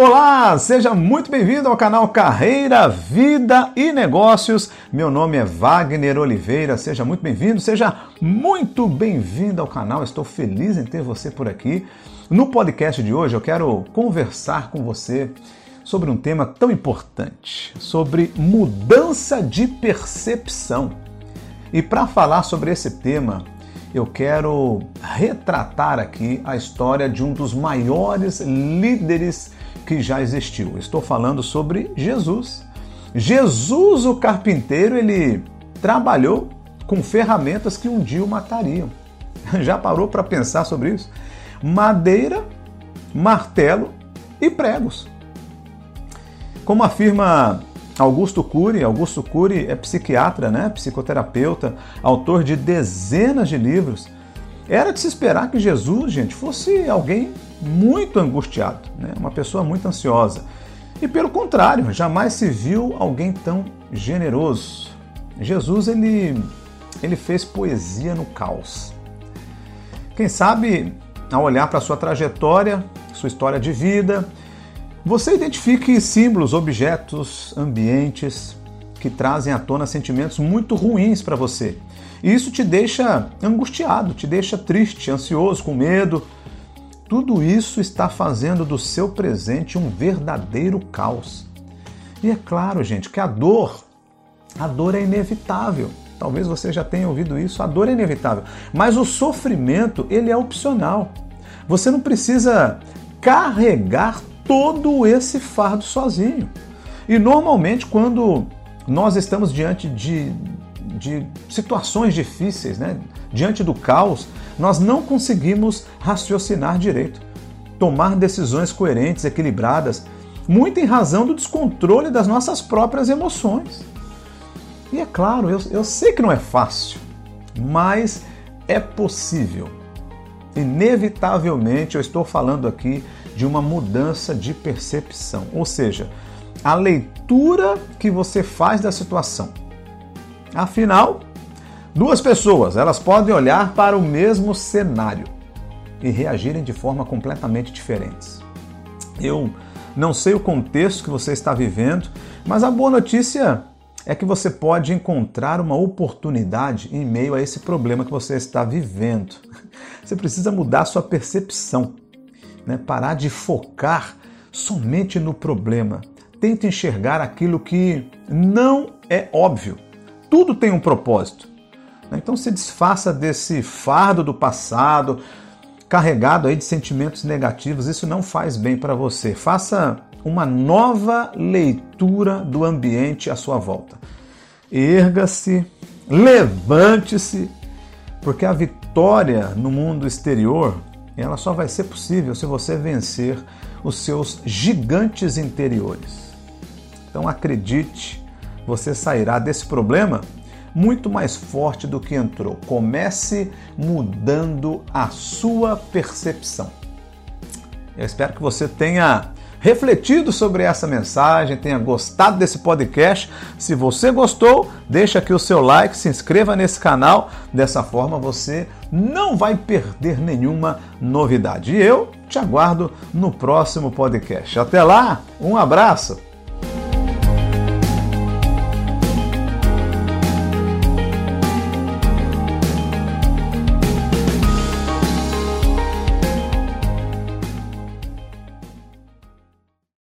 Olá, seja muito bem-vindo ao canal Carreira, Vida e Negócios. Meu nome é Wagner Oliveira, seja muito bem-vindo, seja muito bem-vindo ao canal. Estou feliz em ter você por aqui. No podcast de hoje eu quero conversar com você sobre um tema tão importante, sobre mudança de percepção. E para falar sobre esse tema, eu quero retratar aqui a história de um dos maiores líderes que já existiu. Estou falando sobre Jesus. Jesus, o carpinteiro, ele trabalhou com ferramentas que um dia o matariam. Já parou para pensar sobre isso? Madeira, martelo e pregos. Como afirma Augusto Cury, Augusto Cury é psiquiatra, né? psicoterapeuta, autor de dezenas de livros. Era de se esperar que Jesus, gente, fosse alguém muito angustiado, né? uma pessoa muito ansiosa. E pelo contrário, jamais se viu alguém tão generoso. Jesus ele, ele fez poesia no caos. Quem sabe, ao olhar para sua trajetória, sua história de vida, você identifique símbolos, objetos, ambientes que trazem à tona sentimentos muito ruins para você. E isso te deixa angustiado, te deixa triste, ansioso, com medo, tudo isso está fazendo do seu presente um verdadeiro caos. E é claro, gente, que a dor, a dor é inevitável. Talvez você já tenha ouvido isso, a dor é inevitável, mas o sofrimento, ele é opcional. Você não precisa carregar todo esse fardo sozinho. E normalmente quando nós estamos diante de, de situações difíceis, né? diante do caos, nós não conseguimos raciocinar direito, tomar decisões coerentes, equilibradas, muito em razão do descontrole das nossas próprias emoções. E é claro, eu, eu sei que não é fácil, mas é possível. Inevitavelmente, eu estou falando aqui de uma mudança de percepção, ou seja, a leitura que você faz da situação. Afinal, Duas pessoas, elas podem olhar para o mesmo cenário e reagirem de forma completamente diferentes. Eu não sei o contexto que você está vivendo, mas a boa notícia é que você pode encontrar uma oportunidade em meio a esse problema que você está vivendo. Você precisa mudar sua percepção, né? parar de focar somente no problema. Tente enxergar aquilo que não é óbvio. Tudo tem um propósito. Então se desfaça desse fardo do passado, carregado aí de sentimentos negativos, isso não faz bem para você. Faça uma nova leitura do ambiente à sua volta. Erga-se, levante-se, porque a vitória no mundo exterior, ela só vai ser possível se você vencer os seus gigantes interiores. Então acredite, você sairá desse problema muito mais forte do que entrou. Comece mudando a sua percepção. Eu espero que você tenha refletido sobre essa mensagem, tenha gostado desse podcast. Se você gostou, deixa aqui o seu like, se inscreva nesse canal. Dessa forma você não vai perder nenhuma novidade. E eu te aguardo no próximo podcast. Até lá, um abraço.